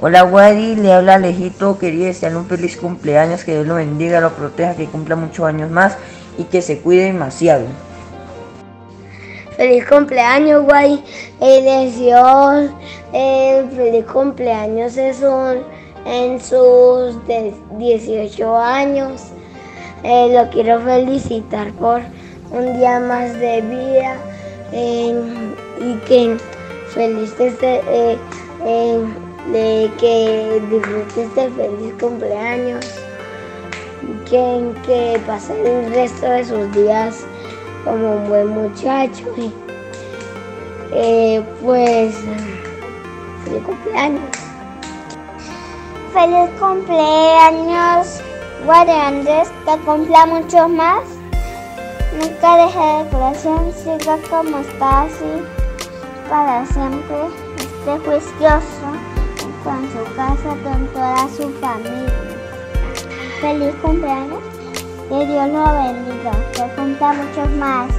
Hola Wadi, le habla Alejito, quería desearle un feliz cumpleaños, que Dios lo bendiga, lo proteja, que cumpla muchos años más y que se cuide demasiado. Feliz cumpleaños, Wadi. Eh, eh, feliz cumpleaños es un, en sus 18 años. Eh, lo quiero felicitar por un día más de vida y que feliz este, de que disfrute este feliz cumpleaños, que, que pase el resto de sus días como un buen muchacho. Y, eh, pues, feliz cumpleaños. Feliz cumpleaños, Andrés, que cumpla muchos más. Nunca deje de crecer, siga como está así para siempre, esté juicioso casa, con toda su familia. Feliz cumpleaños, que Dios lo bendiga, que cumpla muchos más.